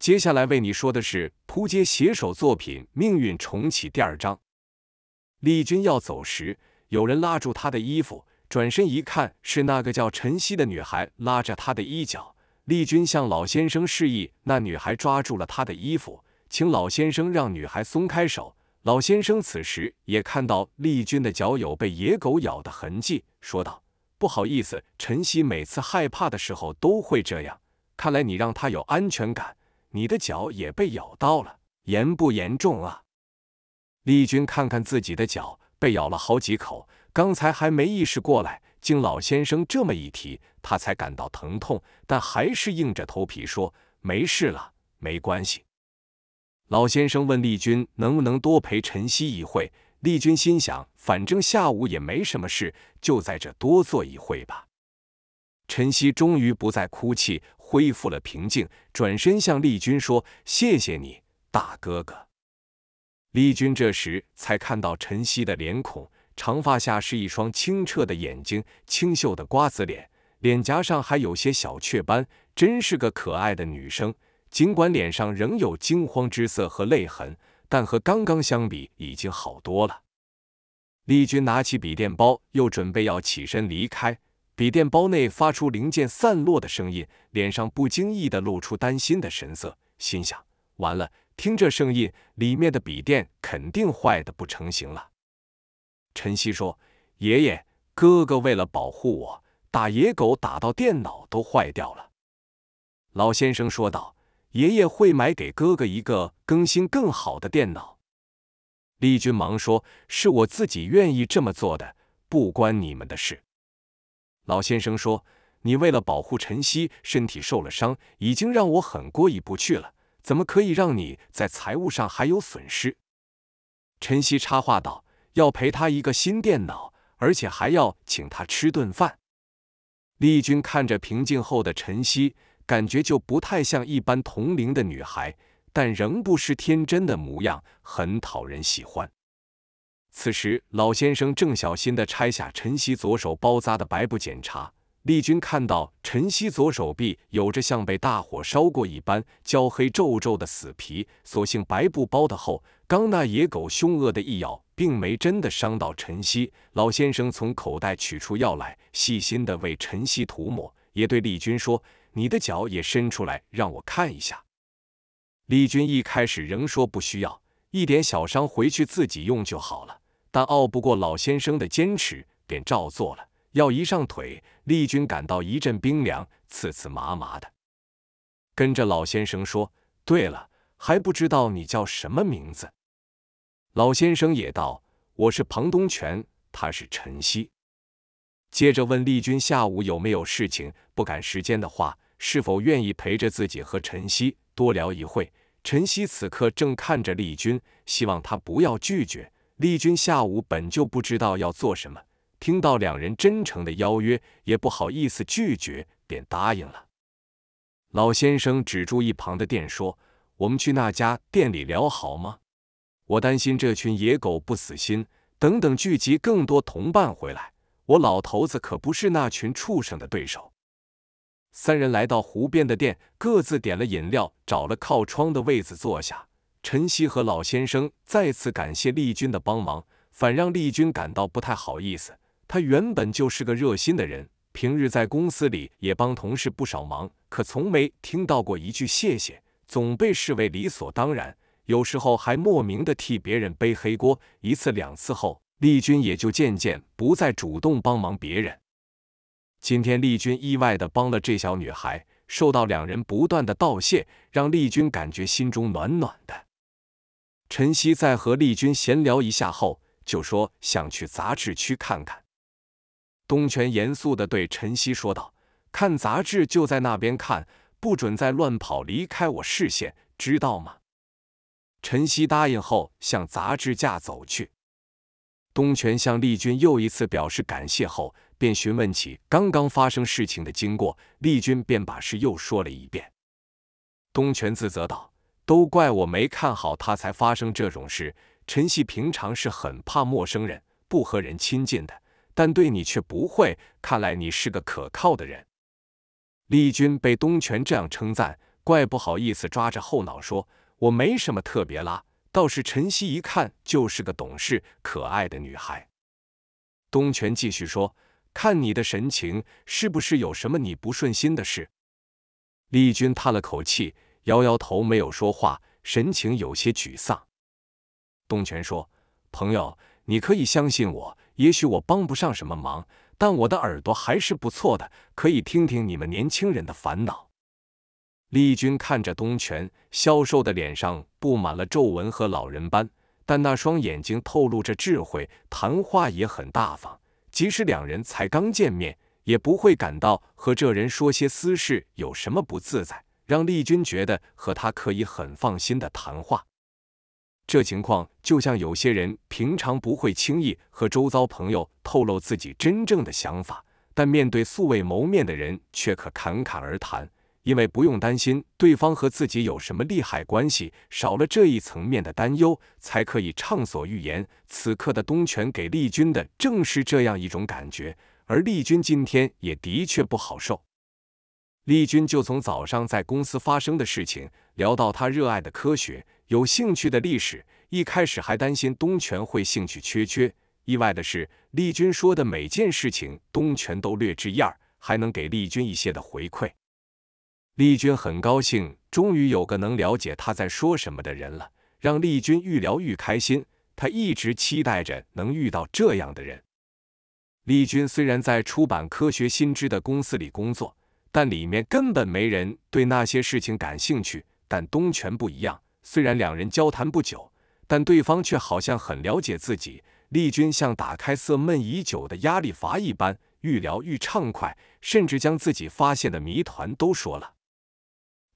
接下来为你说的是扑街写手作品《命运重启》第二章。丽君要走时，有人拉住她的衣服，转身一看，是那个叫陈曦的女孩拉着她的衣角。丽君向老先生示意，那女孩抓住了他的衣服，请老先生让女孩松开手。老先生此时也看到丽君的脚有被野狗咬的痕迹，说道：“不好意思，陈曦每次害怕的时候都会这样，看来你让她有安全感。”你的脚也被咬到了，严不严重啊？丽君看看自己的脚，被咬了好几口，刚才还没意识过来，经老先生这么一提，她才感到疼痛，但还是硬着头皮说：“没事了，没关系。”老先生问丽君能不能多陪晨曦一会，丽君心想，反正下午也没什么事，就在这多坐一会吧。晨曦终于不再哭泣。恢复了平静，转身向丽君说：“谢谢你，大哥哥。”丽君这时才看到晨曦的脸孔，长发下是一双清澈的眼睛，清秀的瓜子脸，脸颊上还有些小雀斑，真是个可爱的女生。尽管脸上仍有惊慌之色和泪痕，但和刚刚相比已经好多了。丽君拿起笔电包，又准备要起身离开。笔电包内发出零件散落的声音，脸上不经意的露出担心的神色，心想：完了，听这声音，里面的笔电肯定坏的不成形了。晨曦说：“爷爷，哥哥为了保护我，打野狗打到电脑都坏掉了。”老先生说道：“爷爷会买给哥哥一个更新更好的电脑。”丽君忙说：“是我自己愿意这么做的，不关你们的事。”老先生说：“你为了保护晨曦，身体受了伤，已经让我很过意不去了。怎么可以让你在财务上还有损失？”晨曦插话道：“要赔他一个新电脑，而且还要请他吃顿饭。”丽君看着平静后的晨曦，感觉就不太像一般同龄的女孩，但仍不失天真的模样，很讨人喜欢。此时，老先生正小心地拆下晨曦左手包扎的白布检查。丽君看到晨曦左手臂有着像被大火烧过一般焦黑皱皱的死皮，所幸白布包的厚，刚那野狗凶恶的一咬，并没真的伤到晨曦。老先生从口袋取出药来，细心地为晨曦涂抹，也对丽君说：“你的脚也伸出来，让我看一下。”丽君一开始仍说不需要，一点小伤回去自己用就好了。但拗不过老先生的坚持，便照做了。药一上腿，丽君感到一阵冰凉，刺刺麻麻的。跟着老先生说：“对了，还不知道你叫什么名字？”老先生也道：“我是庞东泉，他是陈曦。”接着问丽君下午有没有事情，不赶时间的话，是否愿意陪着自己和陈曦多聊一会。陈曦此刻正看着丽君，希望她不要拒绝。丽君下午本就不知道要做什么，听到两人真诚的邀约，也不好意思拒绝，便答应了。老先生指住一旁的店说：“我们去那家店里聊好吗？我担心这群野狗不死心，等等聚集更多同伴回来，我老头子可不是那群畜生的对手。”三人来到湖边的店，各自点了饮料，找了靠窗的位子坐下。陈曦和老先生再次感谢丽君的帮忙，反让丽君感到不太好意思。他原本就是个热心的人，平日在公司里也帮同事不少忙，可从没听到过一句谢谢，总被视为理所当然。有时候还莫名的替别人背黑锅。一次两次后，丽君也就渐渐不再主动帮忙别人。今天丽君意外的帮了这小女孩，受到两人不断的道谢，让丽君感觉心中暖暖的。陈曦在和丽君闲聊一下后，就说想去杂志区看看。东泉严肃地对陈曦说道：“看杂志就在那边看，不准再乱跑，离开我视线，知道吗？”陈曦答应后，向杂志架走去。东泉向丽君又一次表示感谢后，便询问起刚刚发生事情的经过。丽君便把事又说了一遍。东泉自责道。都怪我没看好他，才发生这种事。陈曦平常是很怕陌生人，不和人亲近的，但对你却不会。看来你是个可靠的人。丽君被东泉这样称赞，怪不好意思，抓着后脑说：“我没什么特别啦，倒是晨曦一看就是个懂事可爱的女孩。”东泉继续说：“看你的神情，是不是有什么你不顺心的事？”丽君叹了口气，摇摇头，没有说话，神情有些沮丧。东泉说：“朋友，你可以相信我，也许我帮不上什么忙，但我的耳朵还是不错的，可以听听你们年轻人的烦恼。”丽君看着东泉，消瘦的脸上布满了皱纹和老人斑，但那双眼睛透露着智慧，谈话也很大方。即使两人才刚见面，也不会感到和这人说些私事有什么不自在，让丽君觉得和他可以很放心的谈话。这情况就像有些人平常不会轻易和周遭朋友透露自己真正的想法，但面对素未谋面的人却可侃侃而谈。因为不用担心对方和自己有什么利害关系，少了这一层面的担忧，才可以畅所欲言。此刻的东泉给丽君的正是这样一种感觉，而丽君今天也的确不好受。丽君就从早上在公司发生的事情聊到她热爱的科学、有兴趣的历史，一开始还担心东泉会兴趣缺缺。意外的是，丽君说的每件事情，东泉都略知一二，还能给丽君一些的回馈。丽君很高兴，终于有个能了解她在说什么的人了，让丽君愈聊愈开心。她一直期待着能遇到这样的人。丽君虽然在出版科学新知的公司里工作，但里面根本没人对那些事情感兴趣。但东泉不一样，虽然两人交谈不久，但对方却好像很了解自己。丽君像打开色闷已久的压力阀一般，愈聊愈畅快，甚至将自己发现的谜团都说了。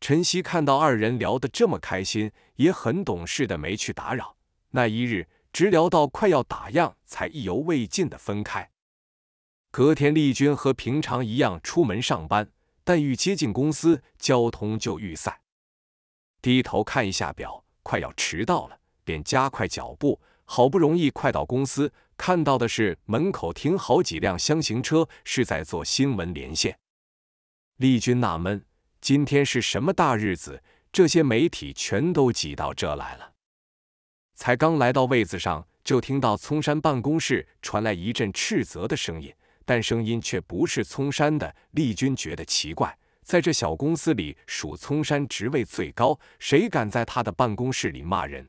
晨曦看到二人聊得这么开心，也很懂事的没去打扰。那一日，直聊到快要打烊，才意犹未尽的分开。隔天，丽君和平常一样出门上班，但愈接近公司，交通就愈塞。低头看一下表，快要迟到了，便加快脚步。好不容易快到公司，看到的是门口停好几辆厢型车，是在做新闻连线。丽君纳闷。今天是什么大日子？这些媒体全都挤到这来了。才刚来到位子上，就听到聪山办公室传来一阵斥责的声音，但声音却不是聪山的。丽君觉得奇怪，在这小公司里，属聪山职位最高，谁敢在他的办公室里骂人？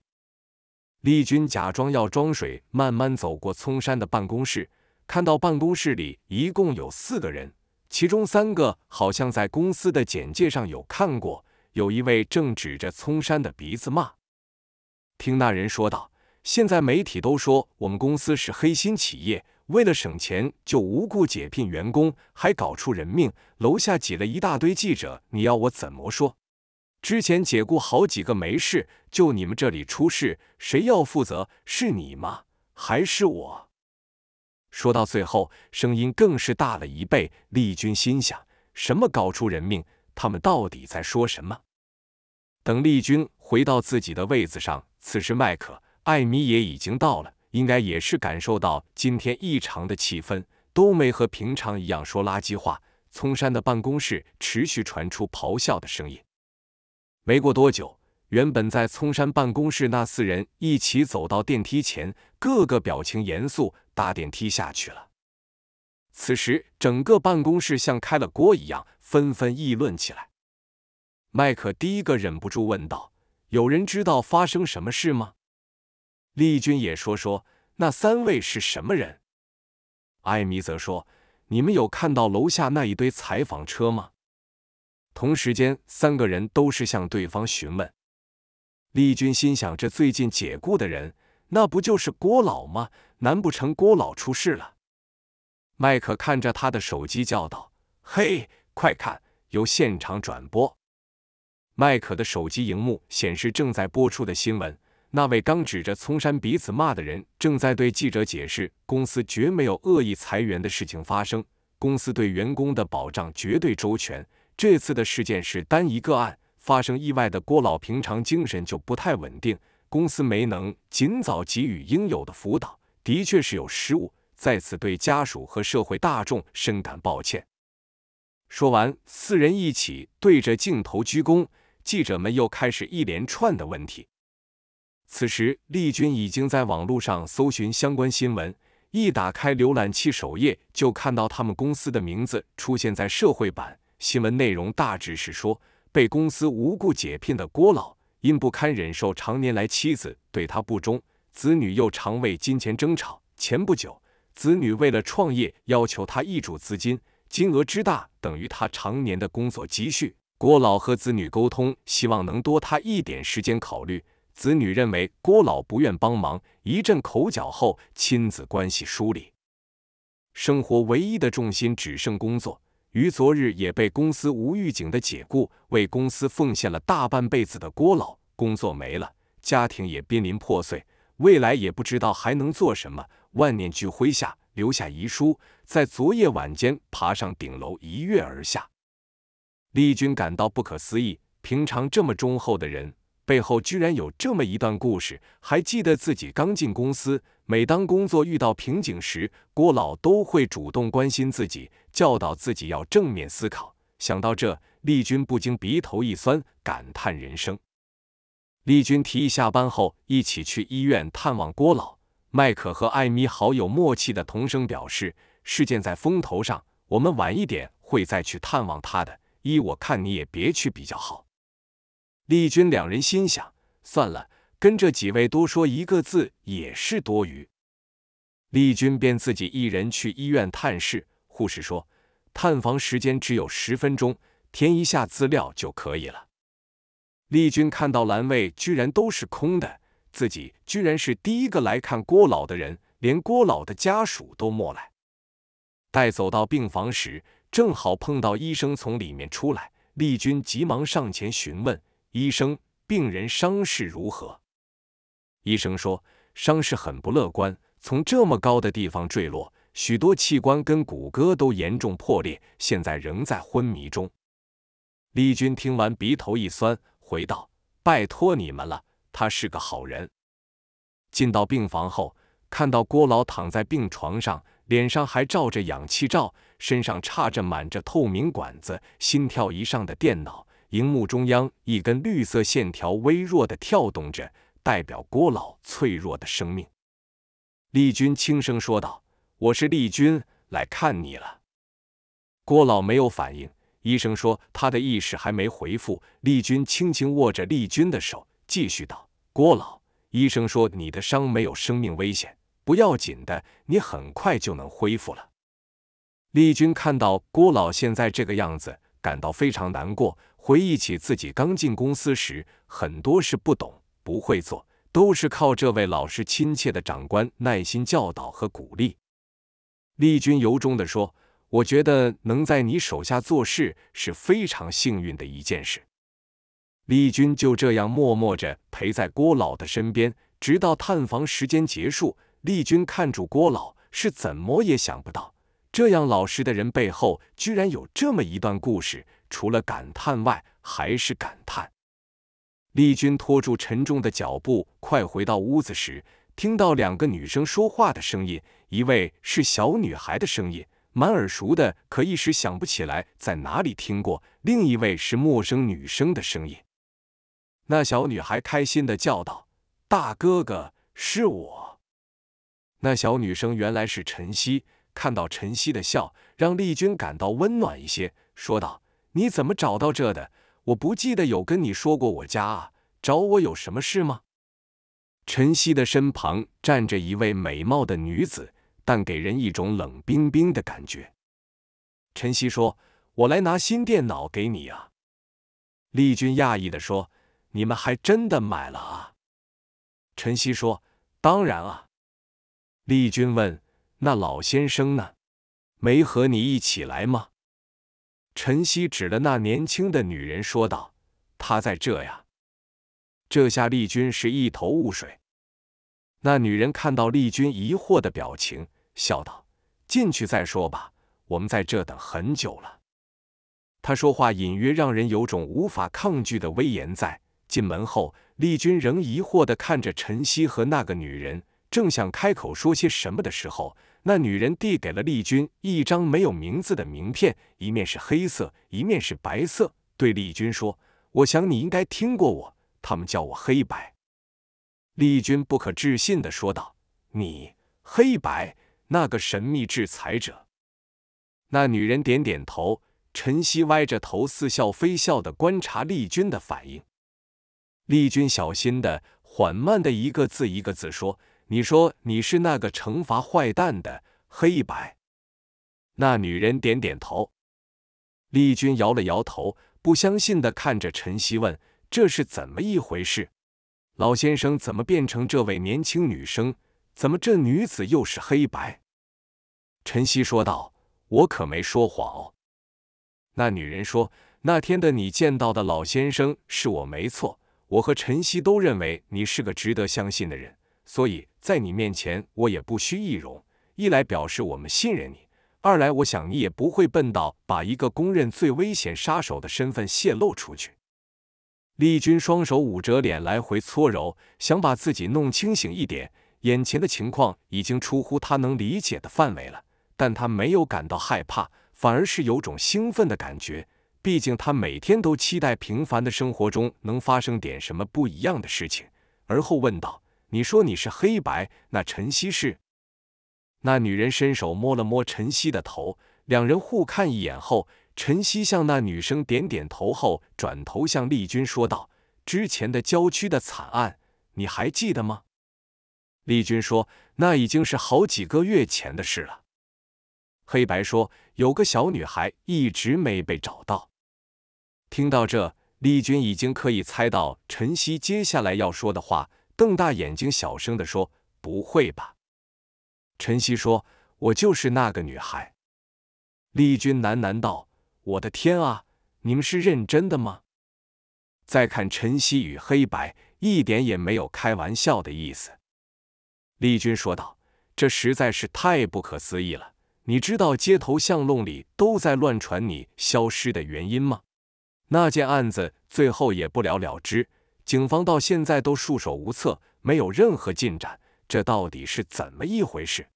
丽君假装要装水，慢慢走过聪山的办公室，看到办公室里一共有四个人。其中三个好像在公司的简介上有看过，有一位正指着聪山的鼻子骂。听那人说道：“现在媒体都说我们公司是黑心企业，为了省钱就无故解聘员工，还搞出人命。楼下挤了一大堆记者，你要我怎么说？之前解雇好几个没事，就你们这里出事，谁要负责？是你吗？还是我？”说到最后，声音更是大了一倍。丽君心想：什么搞出人命？他们到底在说什么？等丽君回到自己的位子上，此时麦克、艾米也已经到了，应该也是感受到今天异常的气氛，都没和平常一样说垃圾话。聪山的办公室持续传出咆哮的声音。没过多久。原本在聪山办公室那四人一起走到电梯前，个个表情严肃，搭电梯下去了。此时，整个办公室像开了锅一样，纷纷议论起来。麦克第一个忍不住问道：“有人知道发生什么事吗？”丽君也说说那三位是什么人。艾米则说：“你们有看到楼下那一堆采访车吗？”同时间，三个人都是向对方询问。丽君心想：这最近解雇的人，那不就是郭老吗？难不成郭老出事了？麦克看着他的手机叫道：“嘿，快看，有现场转播！”麦克的手机荧幕显示正在播出的新闻。那位刚指着葱山彼此骂的人，正在对记者解释：公司绝没有恶意裁员的事情发生，公司对员工的保障绝对周全。这次的事件是单一个案。发生意外的郭老平常精神就不太稳定，公司没能尽早给予应有的辅导，的确是有失误，在此对家属和社会大众深感抱歉。说完，四人一起对着镜头鞠躬，记者们又开始一连串的问题。此时，丽君已经在网络上搜寻相关新闻，一打开浏览器首页，就看到他们公司的名字出现在社会版。新闻内容大致是说，被公司无故解聘的郭老，因不堪忍受常年来妻子对他不忠，子女又常为金钱争吵。前不久，子女为了创业要求他挹注资金，金额之大等于他常年的工作积蓄。郭老和子女沟通，希望能多他一点时间考虑。子女认为郭老不愿帮忙，一阵口角后，亲子关系疏离，生活唯一的重心只剩工作。于昨日也被公司无预警的解雇，为公司奉献了大半辈子的郭老，工作没了，家庭也濒临破碎，未来也不知道还能做什么。万念俱灰下，留下遗书，在昨夜晚间爬上顶楼，一跃而下。丽君感到不可思议，平常这么忠厚的人。背后居然有这么一段故事。还记得自己刚进公司，每当工作遇到瓶颈时，郭老都会主动关心自己，教导自己要正面思考。想到这，丽君不禁鼻头一酸，感叹人生。丽君提议下班后一起去医院探望郭老。麦克和艾米好有默契的同声表示：“事件在风头上，我们晚一点会再去探望他的。依我看，你也别去比较好。”丽君两人心想：算了，跟这几位多说一个字也是多余。丽君便自己一人去医院探视。护士说，探房时间只有十分钟，填一下资料就可以了。丽君看到栏位居然都是空的，自己居然是第一个来看郭老的人，连郭老的家属都没来。待走到病房时，正好碰到医生从里面出来，丽君急忙上前询问。医生，病人伤势如何？医生说，伤势很不乐观，从这么高的地方坠落，许多器官跟骨骼都严重破裂，现在仍在昏迷中。丽君听完，鼻头一酸，回道：“拜托你们了，他是个好人。”进到病房后，看到郭老躺在病床上，脸上还罩着氧气罩，身上插着满着透明管子、心跳仪上的电脑。荧幕中央，一根绿色线条微弱的跳动着，代表郭老脆弱的生命。丽君轻声说道：“我是丽君，来看你了。”郭老没有反应。医生说他的意识还没恢复。丽君轻轻握着丽君的手，继续道：“郭老，医生说你的伤没有生命危险，不要紧的，你很快就能恢复了。”丽君看到郭老现在这个样子，感到非常难过。回忆起自己刚进公司时，很多事不懂、不会做，都是靠这位老实亲切的长官耐心教导和鼓励。丽君由衷地说：“我觉得能在你手下做事是非常幸运的一件事。”丽君就这样默默着陪在郭老的身边，直到探访时间结束。丽君看住郭老，是怎么也想不到，这样老实的人背后居然有这么一段故事。除了感叹外，还是感叹。丽君拖住沉重的脚步，快回到屋子时，听到两个女生说话的声音，一位是小女孩的声音，蛮耳熟的，可一时想不起来在哪里听过；另一位是陌生女生的声音。那小女孩开心的叫道：“大哥哥，是我！”那小女生原来是晨曦，看到晨曦的笑，让丽君感到温暖一些，说道。你怎么找到这的？我不记得有跟你说过我家啊。找我有什么事吗？晨曦的身旁站着一位美貌的女子，但给人一种冷冰冰的感觉。晨曦说：“我来拿新电脑给你啊。”丽君讶异的说：“你们还真的买了啊？”晨曦说：“当然啊。”丽君问：“那老先生呢？没和你一起来吗？”陈曦指了那年轻的女人，说道：“她在这呀。”这下丽君是一头雾水。那女人看到丽君疑惑的表情，笑道：“进去再说吧，我们在这等很久了。”她说话隐约让人有种无法抗拒的威严在。进门后，丽君仍疑惑的看着晨曦和那个女人，正想开口说些什么的时候。那女人递给了丽君一张没有名字的名片，一面是黑色，一面是白色，对丽君说：“我想你应该听过我，他们叫我黑白。”丽君不可置信的说道：“你黑白，那个神秘制裁者？”那女人点点头。陈曦歪着头，似笑非笑的观察丽君的反应。丽君小心的、缓慢的一个字一个字说：“你说你是那个惩罚坏蛋的黑白？”那女人点点头。丽君摇了摇头，不相信的看着陈曦问：“这是怎么一回事？老先生怎么变成这位年轻女生？怎么这女子又是黑白？”陈曦说道：“我可没说谎哦。”那女人说：“那天的你见到的老先生是我没错，我和晨曦都认为你是个值得相信的人，所以在你面前我也不虚易容。一来表示我们信任你，二来我想你也不会笨到把一个公认最危险杀手的身份泄露出去。”丽君双手捂着脸来回搓揉，想把自己弄清醒一点。眼前的情况已经出乎他能理解的范围了，但他没有感到害怕。反而是有种兴奋的感觉，毕竟他每天都期待平凡的生活中能发生点什么不一样的事情。而后问道：“你说你是黑白，那晨曦是？”那女人伸手摸了摸晨曦的头，两人互看一眼后，晨曦向那女生点点头后，转头向丽君说道：“之前的郊区的惨案，你还记得吗？”丽君说：“那已经是好几个月前的事了。”黑白说：“有个小女孩一直没被找到。”听到这，丽君已经可以猜到晨曦接下来要说的话，瞪大眼睛，小声的说：“不会吧？”晨曦说：“我就是那个女孩。”丽君喃喃道：“我的天啊，你们是认真的吗？”再看晨曦与黑白，一点也没有开玩笑的意思。丽君说道：“这实在是太不可思议了。”你知道街头巷弄里都在乱传你消失的原因吗？那件案子最后也不了了之，警方到现在都束手无策，没有任何进展。这到底是怎么一回事？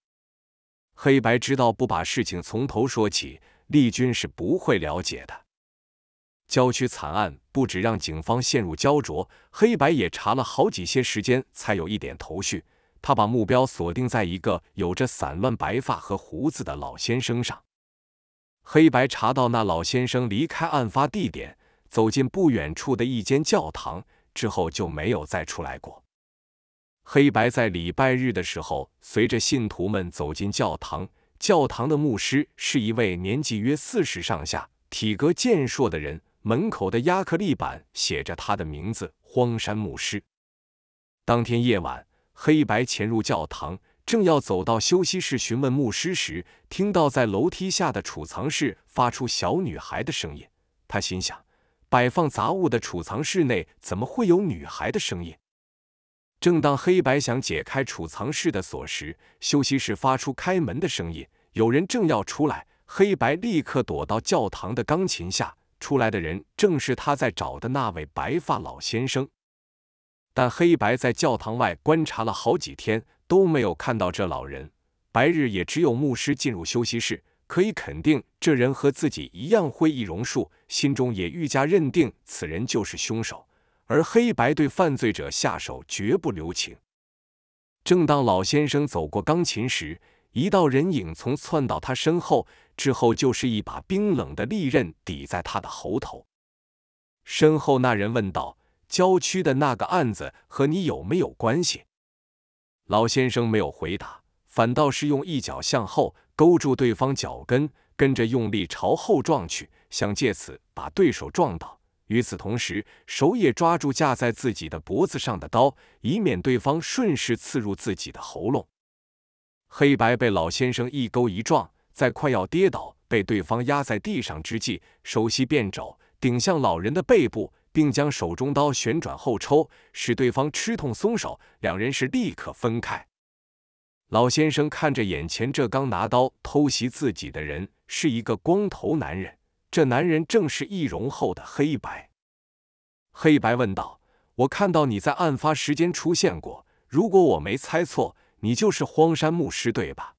黑白知道不把事情从头说起，丽君是不会了解的。郊区惨案不止让警方陷入焦灼，黑白也查了好几些时间才有一点头绪。他把目标锁定在一个有着散乱白发和胡子的老先生上。黑白查到那老先生离开案发地点，走进不远处的一间教堂之后就没有再出来过。黑白在礼拜日的时候，随着信徒们走进教堂，教堂的牧师是一位年纪约四十上下、体格健硕的人，门口的亚克力板写着他的名字——荒山牧师。当天夜晚。黑白潜入教堂，正要走到休息室询问牧师时，听到在楼梯下的储藏室发出小女孩的声音。他心想：摆放杂物的储藏室内怎么会有女孩的声音？正当黑白想解开储藏室的锁时，休息室发出开门的声音，有人正要出来。黑白立刻躲到教堂的钢琴下，出来的人正是他在找的那位白发老先生。但黑白在教堂外观察了好几天，都没有看到这老人。白日也只有牧师进入休息室，可以肯定这人和自己一样会易容术，心中也愈加认定此人就是凶手。而黑白对犯罪者下手绝不留情。正当老先生走过钢琴时，一道人影从窜到他身后，之后就是一把冰冷的利刃抵在他的喉头。身后那人问道。郊区的那个案子和你有没有关系？老先生没有回答，反倒是用一脚向后勾住对方脚跟，跟着用力朝后撞去，想借此把对手撞倒。与此同时，手也抓住架在自己的脖子上的刀，以免对方顺势刺入自己的喉咙。黑白被老先生一勾一撞，在快要跌倒、被对方压在地上之际，手膝变肘，顶向老人的背部。并将手中刀旋转后抽，使对方吃痛松手，两人是立刻分开。老先生看着眼前这刚拿刀偷袭自己的人，是一个光头男人。这男人正是易容后的黑白。黑白问道：“我看到你在案发时间出现过，如果我没猜错，你就是荒山牧师，对吧？”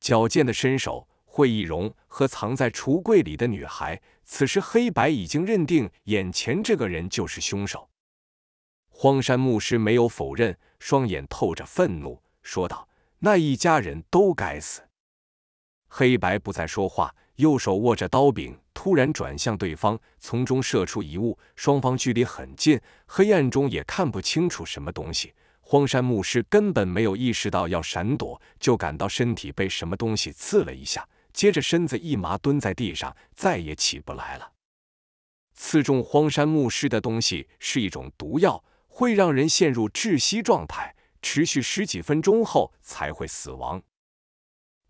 矫健的身手、会易容和藏在橱柜里的女孩。此时黑白已经认定眼前这个人就是凶手。荒山牧师没有否认，双眼透着愤怒，说道：“那一家人都该死。”黑白不再说话，右手握着刀柄，突然转向对方，从中射出一物。双方距离很近，黑暗中也看不清楚什么东西。荒山牧师根本没有意识到要闪躲，就感到身体被什么东西刺了一下，接着身子一麻，蹲在地上，再也起不来了。刺中荒山牧师的东西是一种毒药。会让人陷入窒息状态，持续十几分钟后才会死亡。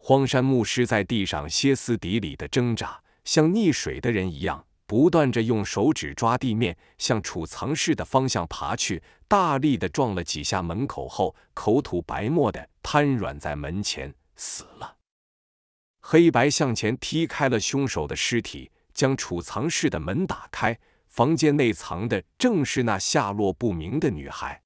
荒山牧师在地上歇斯底里的挣扎，像溺水的人一样，不断着用手指抓地面，向储藏室的方向爬去。大力的撞了几下门口后，口吐白沫的瘫软在门前，死了。黑白向前踢开了凶手的尸体，将储藏室的门打开。房间内藏的正是那下落不明的女孩。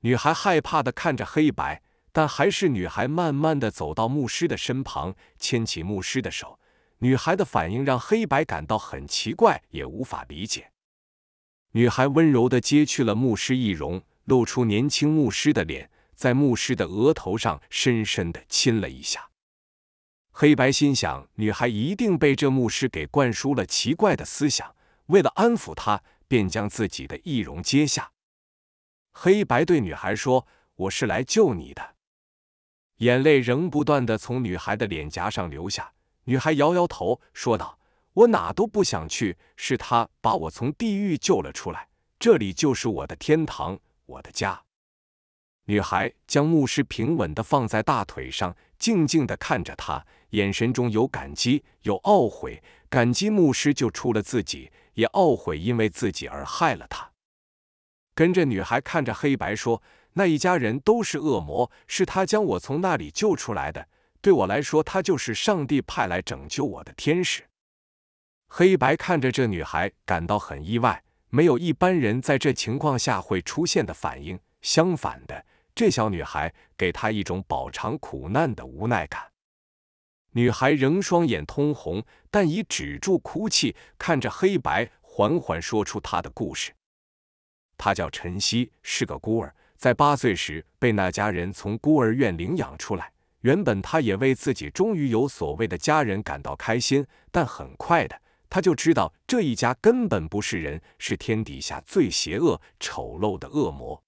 女孩害怕的看着黑白，但还是女孩慢慢的走到牧师的身旁，牵起牧师的手。女孩的反应让黑白感到很奇怪，也无法理解。女孩温柔的揭去了牧师易容，露出年轻牧师的脸，在牧师的额头上深深的亲了一下。黑白心想，女孩一定被这牧师给灌输了奇怪的思想。为了安抚她，便将自己的易容揭下。黑白对女孩说：“我是来救你的。”眼泪仍不断的从女孩的脸颊上流下。女孩摇摇头，说道：“我哪都不想去，是他把我从地狱救了出来，这里就是我的天堂，我的家。”女孩将牧师平稳的放在大腿上，静静的看着他，眼神中有感激，有懊悔。感激牧师救出了自己。也懊悔因为自己而害了他。跟着女孩看着黑白说：“那一家人都是恶魔，是他将我从那里救出来的。对我来说，他就是上帝派来拯救我的天使。”黑白看着这女孩，感到很意外，没有一般人在这情况下会出现的反应。相反的，这小女孩给他一种饱尝苦难的无奈感。女孩仍双眼通红，但已止住哭泣，看着黑白，缓缓说出她的故事。她叫陈曦，是个孤儿，在八岁时被那家人从孤儿院领养出来。原本他也为自己终于有所谓的家人感到开心，但很快的，他就知道这一家根本不是人，是天底下最邪恶、丑陋的恶魔。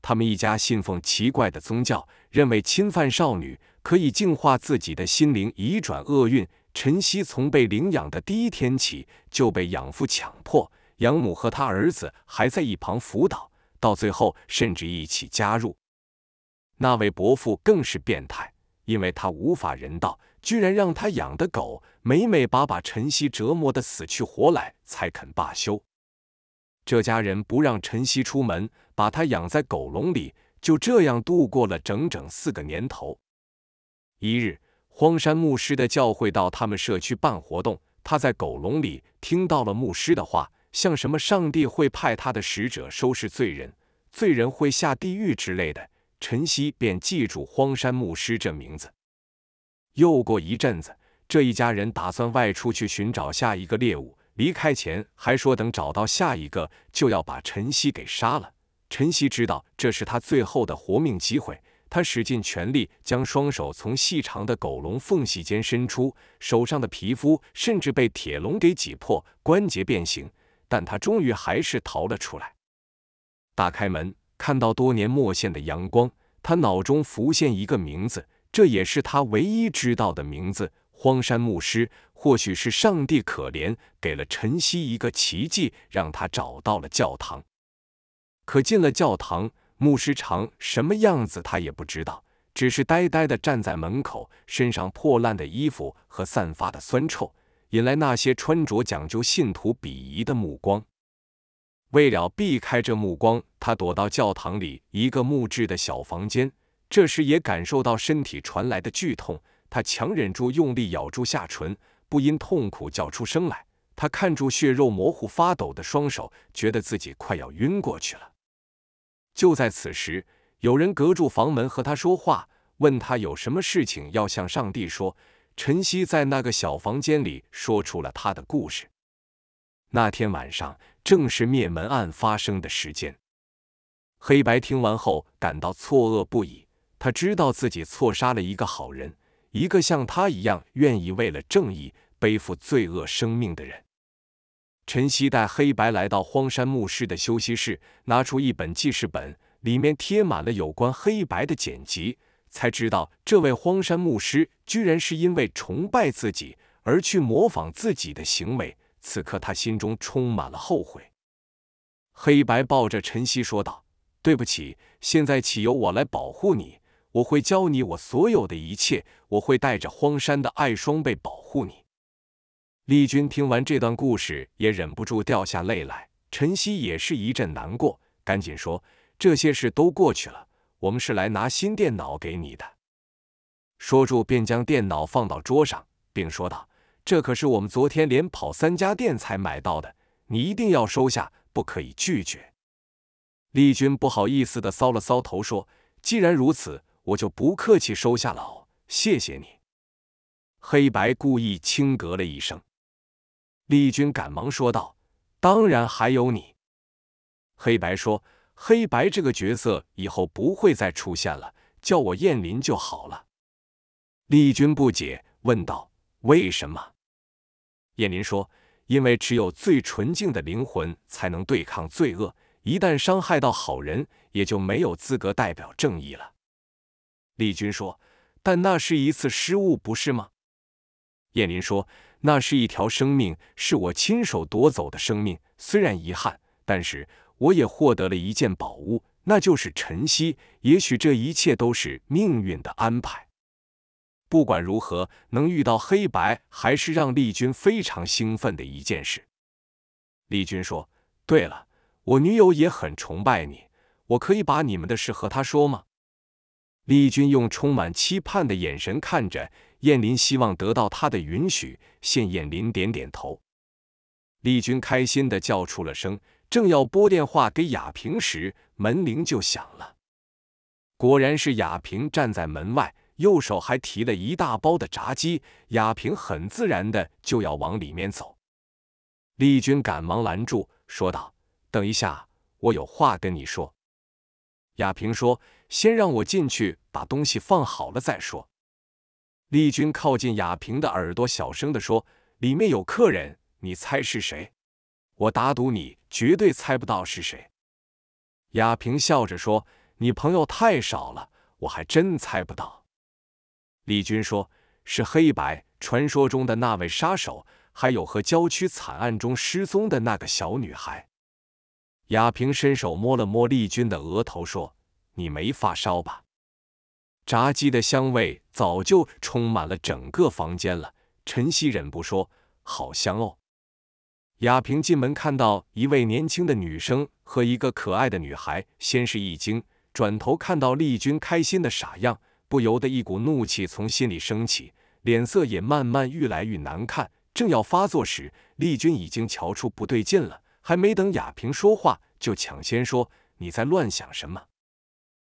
他们一家信奉奇怪的宗教，认为侵犯少女。可以净化自己的心灵，移转厄运。陈曦从被领养的第一天起就被养父强迫，养母和他儿子还在一旁辅导，到最后甚至一起加入。那位伯父更是变态，因为他无法人道，居然让他养的狗每每把把陈曦折磨得死去活来，才肯罢休。这家人不让陈曦出门，把他养在狗笼里，就这样度过了整整四个年头。一日，荒山牧师的教会到他们社区办活动，他在狗笼里听到了牧师的话，像什么上帝会派他的使者收拾罪人，罪人会下地狱之类的。晨曦便记住荒山牧师这名字。又过一阵子，这一家人打算外出去寻找下一个猎物，离开前还说等找到下一个就要把晨曦给杀了。晨曦知道这是他最后的活命机会。他使尽全力，将双手从细长的狗笼缝隙间伸出，手上的皮肤甚至被铁笼给挤破，关节变形。但他终于还是逃了出来。打开门，看到多年没现的阳光，他脑中浮现一个名字，这也是他唯一知道的名字——荒山牧师。或许是上帝可怜，给了晨曦一个奇迹，让他找到了教堂。可进了教堂。牧师长什么样子，他也不知道，只是呆呆地站在门口，身上破烂的衣服和散发的酸臭，引来那些穿着讲究信徒鄙夷的目光。为了避开这目光，他躲到教堂里一个木质的小房间。这时也感受到身体传来的剧痛，他强忍住，用力咬住下唇，不因痛苦叫出声来。他看住血肉模糊、发抖的双手，觉得自己快要晕过去了。就在此时，有人隔住房门和他说话，问他有什么事情要向上帝说。陈曦在那个小房间里说出了他的故事。那天晚上正是灭门案发生的时间。黑白听完后感到错愕不已，他知道自己错杀了一个好人，一个像他一样愿意为了正义背负罪恶生命的人。陈曦带黑白来到荒山牧师的休息室，拿出一本记事本，里面贴满了有关黑白的剪辑，才知道这位荒山牧师居然是因为崇拜自己而去模仿自己的行为。此刻他心中充满了后悔。黑白抱着晨曦说道。对不起，现在起由我来保护你。我会教你我所有的一切，我会带着荒山的爱双倍保护你。丽君听完这段故事，也忍不住掉下泪来。晨曦也是一阵难过，赶紧说：“这些事都过去了，我们是来拿新电脑给你的。”说住便将电脑放到桌上，并说道：“这可是我们昨天连跑三家店才买到的，你一定要收下，不可以拒绝。”丽君不好意思的搔了搔头，说：“既然如此，我就不客气收下了哦，谢谢你。”黑白故意轻咳了一声，丽君赶忙说道：“当然还有你。”黑白说：“黑白这个角色以后不会再出现了，叫我燕林就好了。”丽君不解问道：“为什么？”燕林说：“因为只有最纯净的灵魂才能对抗罪恶。”一旦伤害到好人，也就没有资格代表正义了。丽君说：“但那是一次失误，不是吗？”燕林说：“那是一条生命，是我亲手夺走的生命。虽然遗憾，但是我也获得了一件宝物，那就是晨曦。也许这一切都是命运的安排。不管如何，能遇到黑白，还是让丽君非常兴奋的一件事。”丽君说：“对了。”我女友也很崇拜你，我可以把你们的事和她说吗？丽君用充满期盼的眼神看着燕林，希望得到他的允许。现燕林点点头。丽君开心的叫出了声，正要拨电话给雅萍时，门铃就响了。果然是雅萍站在门外，右手还提了一大包的炸鸡。雅萍很自然的就要往里面走，丽君赶忙拦住，说道。等一下，我有话跟你说。亚萍说：“先让我进去，把东西放好了再说。”丽君靠近亚萍的耳朵，小声的说：“里面有客人，你猜是谁？我打赌你绝对猜不到是谁。”亚萍笑着说：“你朋友太少了，我还真猜不到。”丽君说：“是黑白传说中的那位杀手，还有和郊区惨案中失踪的那个小女孩。”亚萍伸手摸了摸丽君的额头，说：“你没发烧吧？”炸鸡的香味早就充满了整个房间了。陈曦忍不说：“好香哦。”亚萍进门看到一位年轻的女生和一个可爱的女孩，先是一惊，转头看到丽君开心的傻样，不由得一股怒气从心里升起，脸色也慢慢愈来愈难看。正要发作时，丽君已经瞧出不对劲了。还没等亚萍说话，就抢先说：“你在乱想什么？”